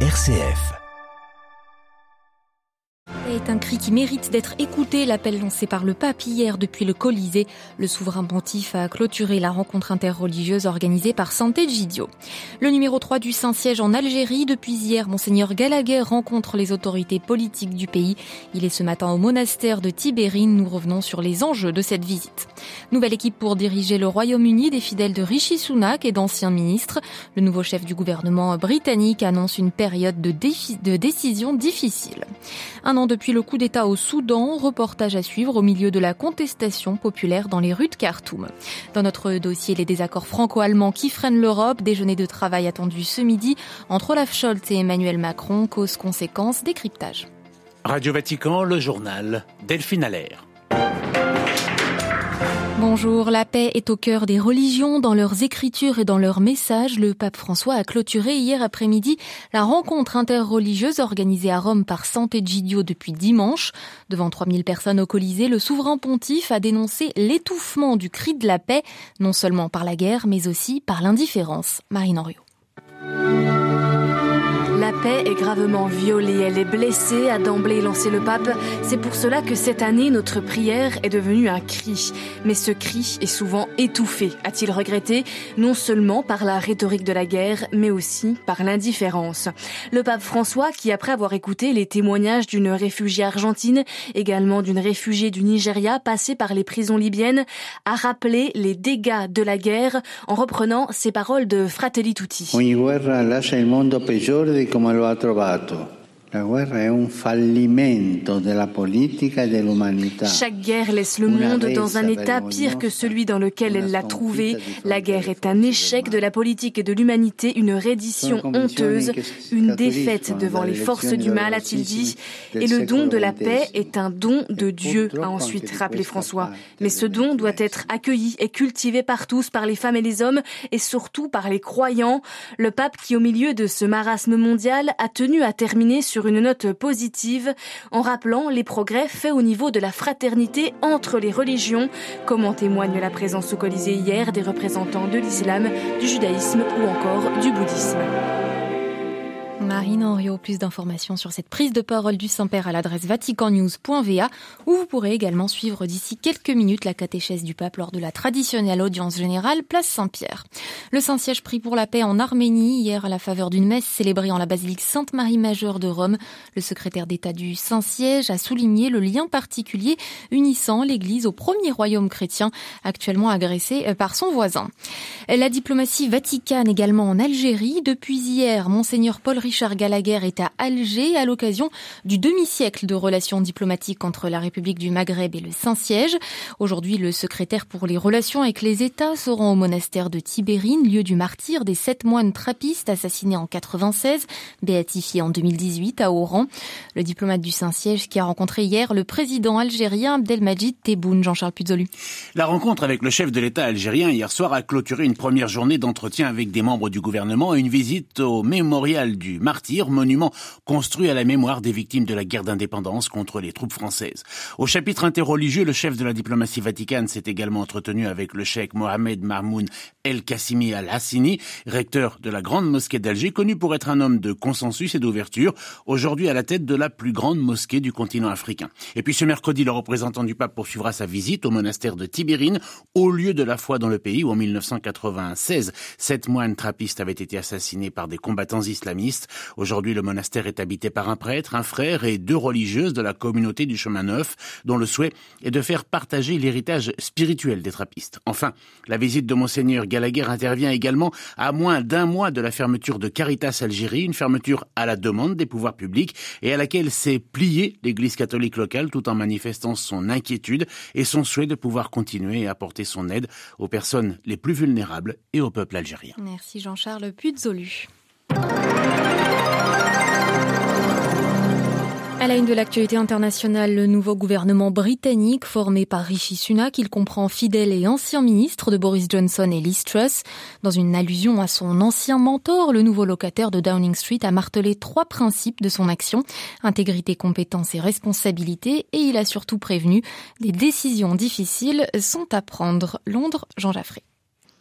RCF est un cri qui mérite d'être écouté. L'appel lancé par le pape hier depuis le Colisée. Le souverain pontife a clôturé la rencontre interreligieuse organisée par Santé Gidio. Le numéro 3 du Saint-Siège en Algérie. Depuis hier, Monseigneur Gallagher rencontre les autorités politiques du pays. Il est ce matin au monastère de Tibérine. Nous revenons sur les enjeux de cette visite. Nouvelle équipe pour diriger le Royaume-Uni des fidèles de Rishi Sunak et d'anciens ministres. Le nouveau chef du gouvernement britannique annonce une période de, de décision difficile. Un an depuis le coup d'État au Soudan, reportage à suivre au milieu de la contestation populaire dans les rues de Khartoum. Dans notre dossier, les désaccords franco-allemands qui freinent l'Europe, déjeuner de travail attendu ce midi entre Olaf Scholz et Emmanuel Macron, cause conséquence décryptage. Radio Vatican, le journal Delphine Allaire. Bonjour, la paix est au cœur des religions, dans leurs écritures et dans leurs messages. Le pape François a clôturé hier après-midi la rencontre interreligieuse organisée à Rome par Sant'Egidio depuis dimanche. Devant 3000 personnes au Colisée, le souverain pontife a dénoncé l'étouffement du cri de la paix, non seulement par la guerre, mais aussi par l'indifférence. Marine Henriot. La paix est gravement violée, elle est blessée, a d'emblée lancé le pape. C'est pour cela que cette année, notre prière est devenue un cri. Mais ce cri est souvent étouffé, a-t-il regretté, non seulement par la rhétorique de la guerre, mais aussi par l'indifférence. Le pape François, qui après avoir écouté les témoignages d'une réfugiée argentine, également d'une réfugiée du Nigeria passée par les prisons libyennes, a rappelé les dégâts de la guerre en reprenant ses paroles de Fratelli Tutti. come lo ha trovato. Chaque guerre laisse le monde dans un état pire que celui dans lequel elle l'a trouvé. La guerre est un échec de la politique et de l'humanité, une reddition honteuse, une défaite devant les forces du mal, a-t-il dit. Et le don de la paix est un don de Dieu, a ensuite rappelé François. Mais ce don doit être accueilli et cultivé par tous, par les femmes et les hommes, et surtout par les croyants. Le pape qui, au milieu de ce marasme mondial, a tenu à terminer sur une note positive en rappelant les progrès faits au niveau de la fraternité entre les religions, comme en témoigne la présence au Colisée hier des représentants de l'islam, du judaïsme ou encore du bouddhisme. Marine Henriot, plus d'informations sur cette prise de parole du Saint-Père à l'adresse vaticannews.va où vous pourrez également suivre d'ici quelques minutes la catéchèse du pape lors de la traditionnelle audience générale place Saint-Pierre. Le Saint-Siège pris pour la paix en Arménie hier à la faveur d'une messe célébrée en la basilique Sainte-Marie Majeure de Rome. Le secrétaire d'État du Saint-Siège a souligné le lien particulier unissant l'Église au premier royaume chrétien actuellement agressé euh, par son voisin. La diplomatie vaticane également en Algérie. Depuis hier, Monseigneur Paul Richard Gallagher est à Alger à l'occasion du demi-siècle de relations diplomatiques entre la République du Maghreb et le Saint-Siège. Aujourd'hui, le secrétaire pour les relations avec les États se rend au monastère de Tibérine, lieu du martyr des sept moines trappistes assassinés en 96, béatifiés en 2018 à Oran. Le diplomate du Saint-Siège qui a rencontré hier le président algérien Abdelmajid Tebboune, Jean-Charles Puzolu. La rencontre avec le chef de l'État algérien hier soir a clôturé une première journée d'entretien avec des membres du gouvernement et une visite au mémorial du Martyr, monument construit à la mémoire des victimes de la guerre d'indépendance contre les troupes françaises. Au chapitre interreligieux, le chef de la diplomatie vaticane s'est également entretenu avec le cheikh Mohamed Mahmoud El Qassimi Al-Hassini, recteur de la grande mosquée d'Alger, connu pour être un homme de consensus et d'ouverture, aujourd'hui à la tête de la plus grande mosquée du continent africain. Et puis ce mercredi, le représentant du pape poursuivra sa visite au monastère de Tibérine, au lieu de la foi dans le pays où en 1996, sept moines trappistes avaient été assassinés par des combattants islamistes. Aujourd'hui, le monastère est habité par un prêtre, un frère et deux religieuses de la communauté du chemin neuf, dont le souhait est de faire partager l'héritage spirituel des trappistes. Enfin, la visite de Monseigneur Gallagher intervient également à moins d'un mois de la fermeture de Caritas Algérie, une fermeture à la demande des pouvoirs publics et à laquelle s'est pliée l'Église catholique locale tout en manifestant son inquiétude et son souhait de pouvoir continuer à apporter son aide aux personnes les plus vulnérables et au peuple algérien. Merci Jean-Charles Puzolu. À la une de l'actualité internationale, le nouveau gouvernement britannique formé par Rishi Sunak, il comprend fidèles et anciens ministres de Boris Johnson et Liz Truss. Dans une allusion à son ancien mentor, le nouveau locataire de Downing Street a martelé trois principes de son action, intégrité, compétence et responsabilité, et il a surtout prévenu des décisions difficiles sont à prendre. Londres, Jean Jaffré.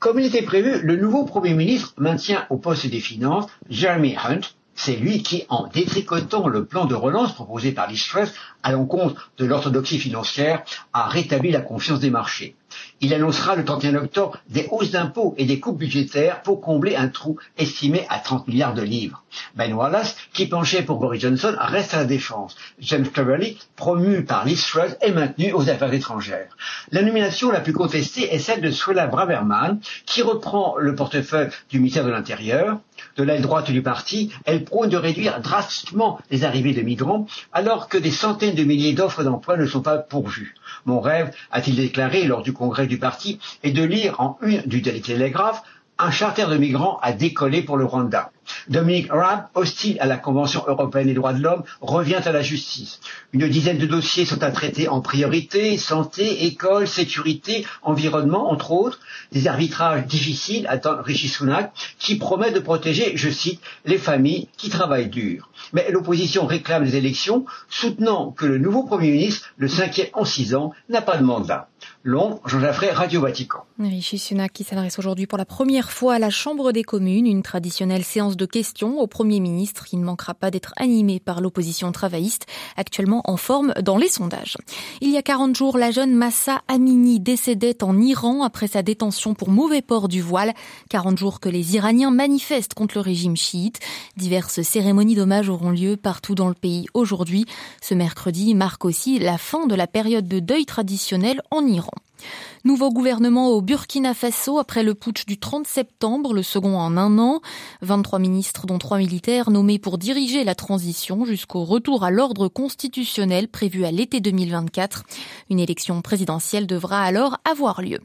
Comme il était prévu, le nouveau Premier ministre maintient au poste des Finances Jeremy Hunt, C'est lui qui, en détricotant le plan de relance proposé par l'Istress à l'encontre de l'orthodoxie financière, a rétabli la confiance des marchés. Il annoncera le 31 octobre des hausses d'impôts et des coupes budgétaires pour combler un trou estimé à 30 milliards de livres. Ben Wallace, qui penchait pour Boris Johnson, reste à la défense. James Cleverly, promu par Liz Truss, est maintenu aux affaires étrangères. La nomination la plus contestée est celle de Suella Braverman, qui reprend le portefeuille du ministère de l'Intérieur. De l'aile droite du parti, elle prône de réduire drastiquement les arrivées de migrants, alors que des centaines de milliers d'offres d'emploi ne sont pas pourvues. Mon rêve, a-t-il déclaré lors du congrès du parti, est de lire en une du Daily Telegraph un charter de migrants a décollé pour le Rwanda. Dominique Raab, hostile à la Convention européenne des droits de l'homme, revient à la justice. Une dizaine de dossiers sont à traiter en priorité, santé, école, sécurité, environnement, entre autres. Des arbitrages difficiles attendent Rishi Sunak, qui promet de protéger, je cite, les familles qui travaillent dur. Mais l'opposition réclame des élections, soutenant que le nouveau Premier ministre, le cinquième en six ans, n'a pas de mandat. Long, Jean Jaffray, Radio Vatican. Qui s'adresse aujourd'hui pour la première fois à la Chambre des communes, une traditionnelle séance questions au Premier ministre qui ne manquera pas d'être animée par l'opposition travailliste, actuellement en forme dans les sondages. Il y a 40 jours, la jeune Massa Amini décédait en Iran après sa détention pour mauvais port du voile. 40 jours que les Iraniens manifestent contre le régime chiite. Diverses cérémonies d'hommage auront lieu partout dans le pays aujourd'hui. Ce mercredi marque aussi la fin de la période de deuil traditionnel en Iran. Nouveau gouvernement au Burkina Faso après le putsch du 30 septembre, le second en un an. 23 ministres, dont trois militaires, nommés pour diriger la transition jusqu'au retour à l'ordre constitutionnel prévu à l'été 2024. Une élection présidentielle devra alors avoir lieu.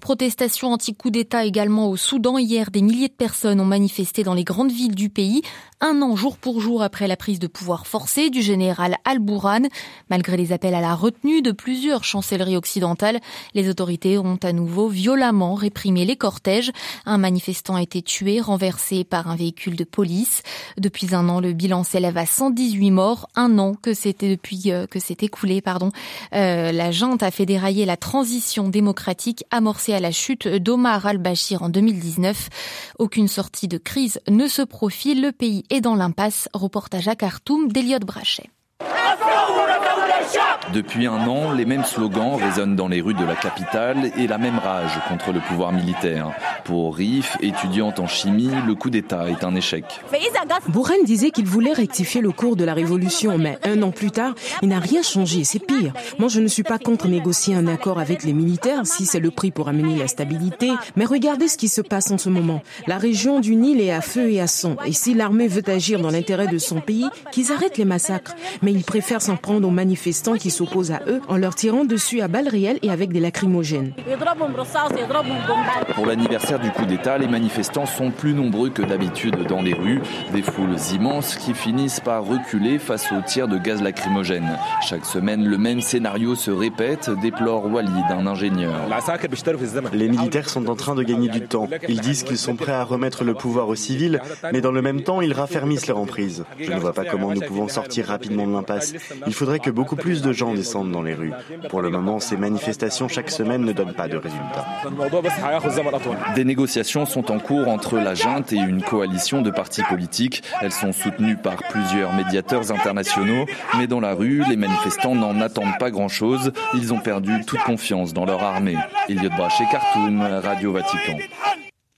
Protestation anti-coup d'État également au Soudan. Hier, des milliers de personnes ont manifesté dans les grandes villes du pays, un an jour pour jour après la prise de pouvoir forcée du général Al-Bourhan. Malgré les appels à la retenue de plusieurs chancelleries occidentales, les autorités ont à nouveau violemment réprimé les cortèges. Un manifestant a été tué, renversé par un véhicule de police. Depuis un an, le bilan s'élève à 118 morts. Un an que c'était depuis euh, que c'est écoulé, pardon. Euh, la junte a fait dérailler la transition démocratique amorcée à la chute d'Omar al-Bashir en 2019. Aucune sortie de crise ne se profile. Le pays est dans l'impasse. Reportage à Khartoum d'Eliott Brachet. Depuis un an, les mêmes slogans résonnent dans les rues de la capitale et la même rage contre le pouvoir militaire. Pour Rif, étudiante en chimie, le coup d'État est un échec. Bourren disait qu'il voulait rectifier le cours de la révolution, mais un an plus tard, il n'a rien changé. C'est pire. Moi, je ne suis pas contre négocier un accord avec les militaires si c'est le prix pour amener la stabilité, mais regardez ce qui se passe en ce moment. La région du Nil est à feu et à sang, et si l'armée veut agir dans l'intérêt de son pays, qu'ils arrêtent les massacres. Mais ils préfèrent s'en prendre aux manifestants qui s'opposent à eux en leur tirant dessus à balles réelles et avec des lacrymogènes. Pour l'anniversaire du coup d'État, les manifestants sont plus nombreux que d'habitude dans les rues. Des foules immenses qui finissent par reculer face aux tirs de gaz lacrymogène. Chaque semaine, le même scénario se répète, déplore Walid, un ingénieur. Les militaires sont en train de gagner du temps. Ils disent qu'ils sont prêts à remettre le pouvoir aux civils, mais dans le même temps, ils raffermissent leur emprise. Je ne vois pas comment nous pouvons sortir rapidement de l'impasse. Il faudrait que beaucoup plus de gens descendent dans les rues. Pour le moment, ces manifestations chaque semaine ne donnent pas de résultats. Des négociations sont en cours entre la junte et une coalition de partis politiques. Elles sont soutenues par plusieurs médiateurs internationaux, mais dans la rue, les manifestants n'en attendent pas grand-chose. Ils ont perdu toute confiance dans leur armée. Elliot Brachet, Khartoum, Radio Vatican.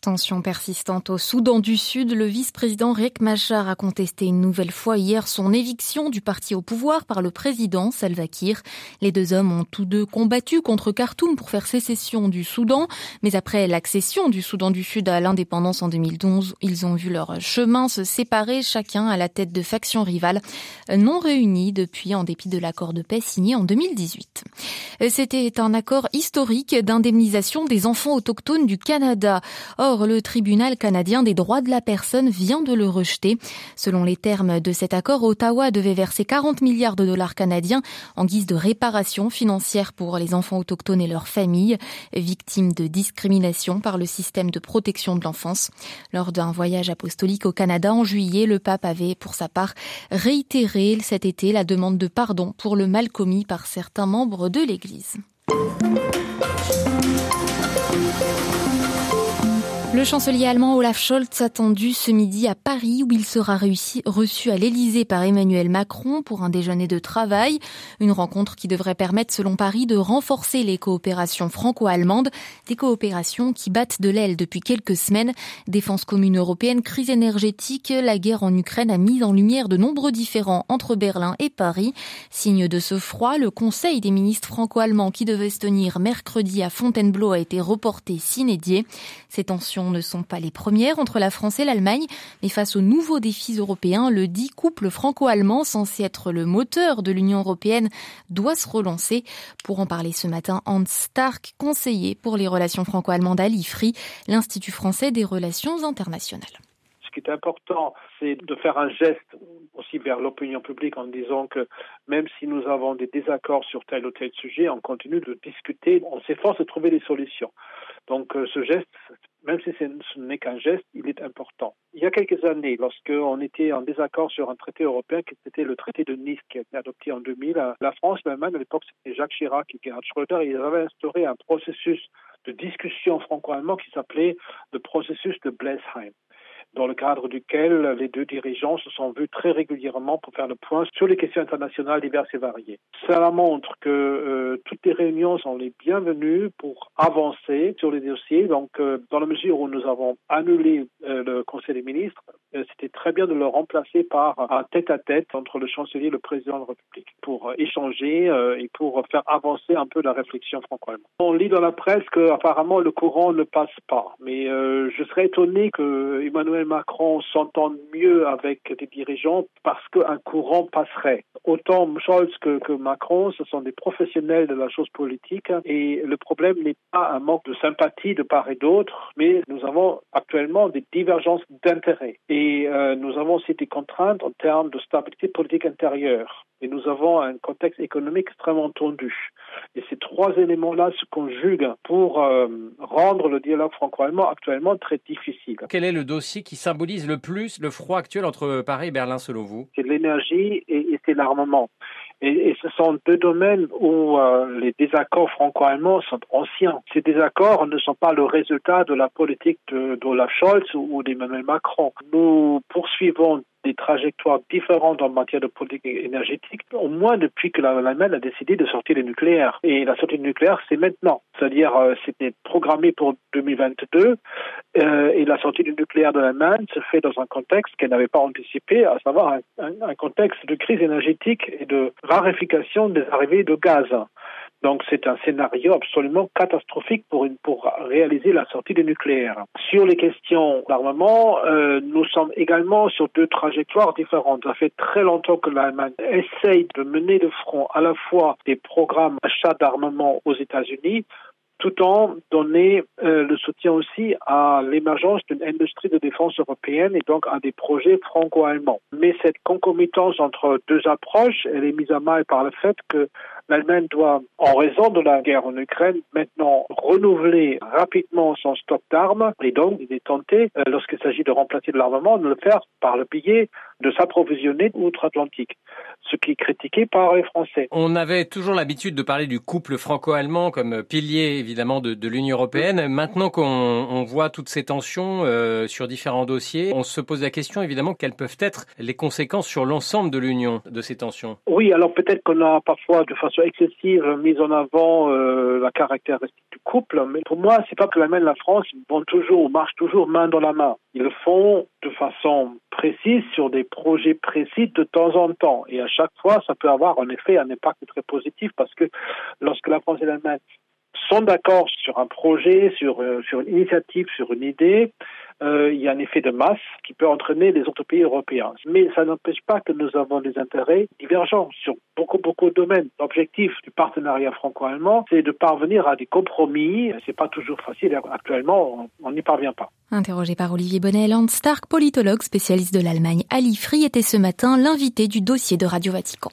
Tension persistante au Soudan du Sud, le vice-président Riek Machar a contesté une nouvelle fois hier son éviction du parti au pouvoir par le président Salva Kiir. Les deux hommes ont tous deux combattu contre Khartoum pour faire sécession du Soudan, mais après l'accession du Soudan du Sud à l'indépendance en 2012, ils ont vu leur chemin se séparer, chacun à la tête de factions rivales, non réunies depuis en dépit de l'accord de paix signé en 2018. C'était un accord historique d'indemnisation des enfants autochtones du Canada. Le tribunal canadien des droits de la personne vient de le rejeter. Selon les termes de cet accord, Ottawa devait verser 40 milliards de dollars canadiens en guise de réparation financière pour les enfants autochtones et leurs familles, victimes de discrimination par le système de protection de l'enfance. Lors d'un voyage apostolique au Canada en juillet, le pape avait, pour sa part, réitéré cet été la demande de pardon pour le mal commis par certains membres de l'Église. Le chancelier allemand Olaf Scholz attendu ce midi à Paris où il sera reçu à l'Elysée par Emmanuel Macron pour un déjeuner de travail. Une rencontre qui devrait permettre, selon Paris, de renforcer les coopérations franco-allemandes, des coopérations qui battent de l'aile depuis quelques semaines. Défense commune européenne, crise énergétique, la guerre en Ukraine a mis en lumière de nombreux différends entre Berlin et Paris. Signe de ce froid, le Conseil des ministres franco-allemands qui devait se tenir mercredi à Fontainebleau a été reporté s'inédier. Ces tensions ne sont pas les premières entre la France et l'Allemagne, mais face aux nouveaux défis européens, le dit couple franco-allemand, censé être le moteur de l'Union européenne, doit se relancer. Pour en parler ce matin, Hans Stark, conseiller pour les relations franco-allemandes à l'IFRI, l'Institut français des relations internationales. Ce qui est important, c'est de faire un geste aussi vers l'opinion publique en disant que même si nous avons des désaccords sur tel ou tel sujet, on continue de discuter, on s'efforce de trouver des solutions. Donc euh, ce geste, même si ce n'est qu'un geste, il est important. Il y a quelques années, lorsqu'on était en désaccord sur un traité européen, qui était le traité de Nice, qui a été adopté en 2000, la France, l'Allemagne, à l'époque, c'était Jacques Chirac et Gerhard Schröder, ils avaient instauré un processus de discussion franco-allemand qui s'appelait le processus de Blesheim dans le cadre duquel les deux dirigeants se sont vus très régulièrement pour faire le point sur les questions internationales diverses et variées. Cela montre que euh, toutes les réunions sont les bienvenues pour avancer sur les dossiers. Donc, euh, dans la mesure où nous avons annulé euh, le Conseil des ministres, c'était très bien de le remplacer par un tête-à-tête entre le chancelier et le président de la République pour échanger et pour faire avancer un peu la réflexion franco-allemande. On lit dans la presse qu'apparemment le courant ne passe pas, mais je serais étonné que Emmanuel Macron s'entendent mieux avec des dirigeants parce qu'un courant passerait. Autant Scholz que, Macron, ce sont des professionnels de la chose politique et le problème n'est pas un manque de sympathie de part et d'autre, mais nous avons actuellement des divergences d'intérêts et euh, nous avons aussi des contraintes en termes de stabilité politique intérieure et nous avons un contexte économique extrêmement tendu. Et ces trois éléments-là se conjuguent pour euh, rendre le dialogue franco-allemand actuellement très difficile. Quel est le dossier qui symbolise le plus le froid actuel entre Paris et Berlin selon vous C'est l'énergie et, c'est l'armement. Et, ce sont deux domaines où euh, les désaccords franco-allemands sont anciens. Ces désaccords ne sont pas le résultat de la politique d'Olaf Scholz ou d'Emmanuel Macron. Nous poursuivons des trajectoires différentes en matière de politique énergétique, au moins depuis que l'Allemagne a décidé de sortir du nucléaire. Et la sortie du nucléaire, c'est maintenant. C'est-à-dire, euh, c'était programmé pour 2022, euh, et la sortie du nucléaire de l'Allemagne se fait dans un contexte qu'elle n'avait pas anticipé, à savoir un contexte de crise énergétique et de raréfication des arrivées de gaz. Donc c'est un scénario absolument catastrophique pour, une, pour réaliser la sortie du nucléaire. Sur les questions d'armement, euh, nous sommes également sur deux trajectoires différentes. Ça fait très longtemps que l'Allemagne essaye de mener de front à la fois des programmes d'achat d'armement aux États-Unis tout en donnant euh, le soutien aussi à l'émergence d'une industrie de défense européenne et donc à des projets franco-allemands. Mais cette concomitance entre deux approches, elle est mise à mal par le fait que l'Allemagne doit, en raison de la guerre en Ukraine, maintenant renouveler rapidement son stock d'armes et donc il est tenté, euh, lorsqu'il s'agit de remplacer de l'armement, de le faire par le biais de s'approvisionner outre-Atlantique, ce qui est critiqué par les Français. On avait toujours l'habitude de parler du couple franco-allemand comme pilier évidemment de, de l'Union européenne. Maintenant qu'on voit toutes ces tensions euh, sur différents dossiers, on se pose la question évidemment quelles peuvent être les conséquences sur l'ensemble de l'Union de ces tensions? Oui, alors peut-être qu'on a parfois de façon excessive mis en avant euh, la caractéristique du couple, mais pour moi, c'est pas que l'Allemagne et la France vont toujours, marchent toujours main dans la main. Ils le font de façon précise sur des projets précis de temps en temps. Et à chaque fois, ça peut avoir en effet un impact très positif parce que lorsque la France et l'Allemagne sont d'accord sur un projet, sur, euh, sur une initiative, sur une idée, euh, il y a un effet de masse qui peut entraîner les autres pays européens. Mais ça n'empêche pas que nous avons des intérêts divergents sur beaucoup, beaucoup de domaines. L'objectif du partenariat franco-allemand, c'est de parvenir à des compromis. C'est pas toujours facile. Actuellement, on n'y parvient pas. Interrogé par Olivier Bonnet, Land Stark, politologue spécialiste de l'Allemagne à l'IFRI, était ce matin l'invité du dossier de Radio Vatican.